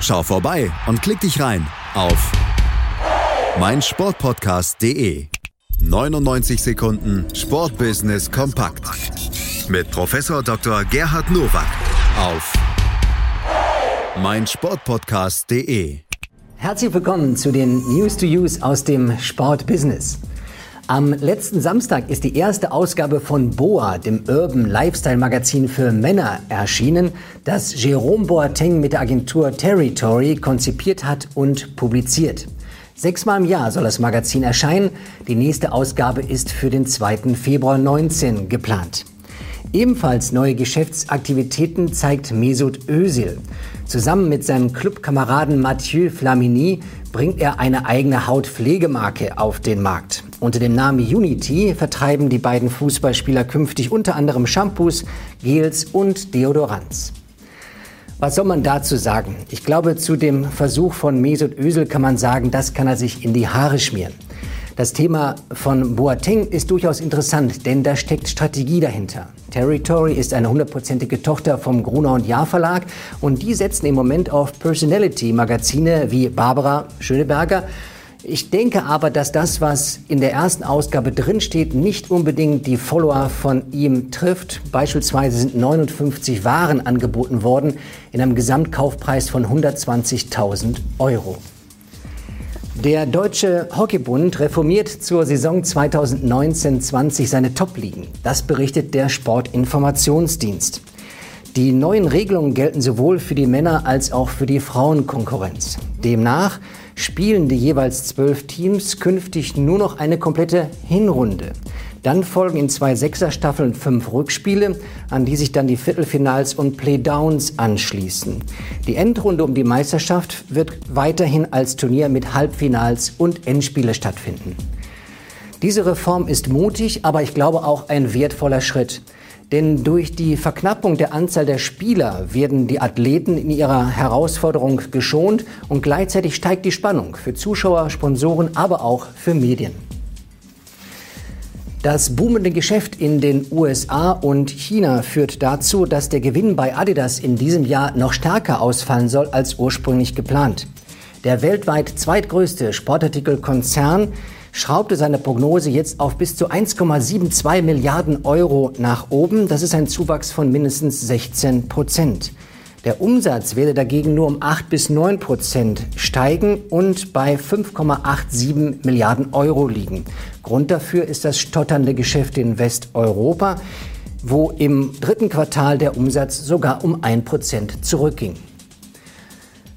Schau vorbei und klick dich rein auf meinsportpodcast.de. 99 Sekunden Sportbusiness kompakt mit Professor Dr. Gerhard Nowak auf meinsportpodcast.de. Herzlich willkommen zu den News to Use aus dem Sportbusiness. Am letzten Samstag ist die erste Ausgabe von BOA, dem Urban Lifestyle Magazin für Männer, erschienen, das Jerome Boateng mit der Agentur Territory konzipiert hat und publiziert. Sechsmal im Jahr soll das Magazin erscheinen. Die nächste Ausgabe ist für den 2. Februar 19 geplant. Ebenfalls neue Geschäftsaktivitäten zeigt Mesut Özil. Zusammen mit seinem Clubkameraden Mathieu Flamini bringt er eine eigene Hautpflegemarke auf den Markt. Unter dem Namen Unity vertreiben die beiden Fußballspieler künftig unter anderem Shampoos, Gels und Deodorants. Was soll man dazu sagen? Ich glaube, zu dem Versuch von Mesut Özil kann man sagen, das kann er sich in die Haare schmieren. Das Thema von Boateng ist durchaus interessant, denn da steckt Strategie dahinter. Territory ist eine hundertprozentige Tochter vom Gruner und Jahr Verlag und die setzen im Moment auf Personality-Magazine wie Barbara Schöneberger ich denke aber, dass das, was in der ersten Ausgabe drinsteht, nicht unbedingt die Follower von ihm trifft. Beispielsweise sind 59 Waren angeboten worden in einem Gesamtkaufpreis von 120.000 Euro. Der Deutsche Hockeybund reformiert zur Saison 2019-20 seine Top-Ligen. Das berichtet der Sportinformationsdienst. Die neuen Regelungen gelten sowohl für die Männer als auch für die Frauenkonkurrenz. Demnach spielen die jeweils zwölf Teams künftig nur noch eine komplette Hinrunde. Dann folgen in zwei Sechserstaffeln fünf Rückspiele, an die sich dann die Viertelfinals und Playdowns anschließen. Die Endrunde um die Meisterschaft wird weiterhin als Turnier mit Halbfinals und Endspiele stattfinden. Diese Reform ist mutig, aber ich glaube auch ein wertvoller Schritt. Denn durch die Verknappung der Anzahl der Spieler werden die Athleten in ihrer Herausforderung geschont und gleichzeitig steigt die Spannung für Zuschauer, Sponsoren, aber auch für Medien. Das boomende Geschäft in den USA und China führt dazu, dass der Gewinn bei Adidas in diesem Jahr noch stärker ausfallen soll als ursprünglich geplant. Der weltweit zweitgrößte Sportartikelkonzern schraubte seine Prognose jetzt auf bis zu 1,72 Milliarden Euro nach oben. Das ist ein Zuwachs von mindestens 16 Prozent. Der Umsatz werde dagegen nur um 8 bis 9 Prozent steigen und bei 5,87 Milliarden Euro liegen. Grund dafür ist das stotternde Geschäft in Westeuropa, wo im dritten Quartal der Umsatz sogar um 1 Prozent zurückging.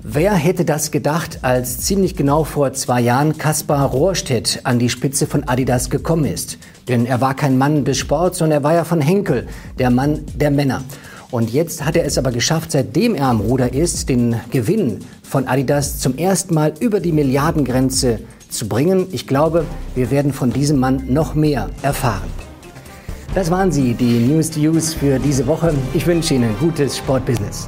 Wer hätte das gedacht, als ziemlich genau vor zwei Jahren Kaspar Rohrstedt an die Spitze von Adidas gekommen ist? Denn er war kein Mann des Sports, sondern er war ja von Henkel, der Mann der Männer. Und jetzt hat er es aber geschafft, seitdem er am Ruder ist, den Gewinn von Adidas zum ersten Mal über die Milliardengrenze zu bringen. Ich glaube, wir werden von diesem Mann noch mehr erfahren. Das waren sie, die News to Use für diese Woche. Ich wünsche Ihnen gutes Sportbusiness.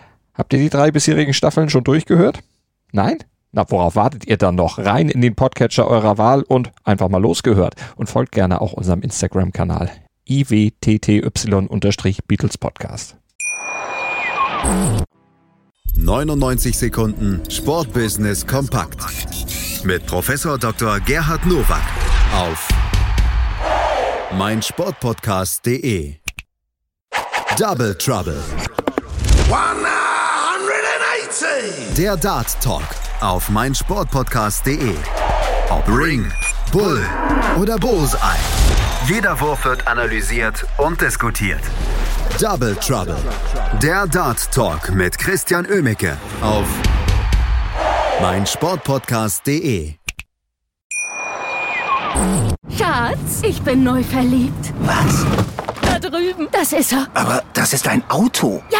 Habt ihr die drei bisherigen Staffeln schon durchgehört? Nein? Na, worauf wartet ihr dann noch? Rein in den Podcatcher eurer Wahl und einfach mal losgehört. Und folgt gerne auch unserem Instagram-Kanal iwtty-Beatles Podcast. 99 Sekunden Sportbusiness kompakt mit Professor Dr. Gerhard Nowak auf meinsportpodcast.de. Double Trouble. One Der Dart Talk auf meinsportpodcast.de. Ob Ring, Bull oder Bullseye. Jeder Wurf wird analysiert und diskutiert. Double Trouble. Der Dart Talk mit Christian Ömicke auf meinsportpodcast.de. Schatz, ich bin neu verliebt. Was? Da drüben. Das ist er. Aber das ist ein Auto. Ja,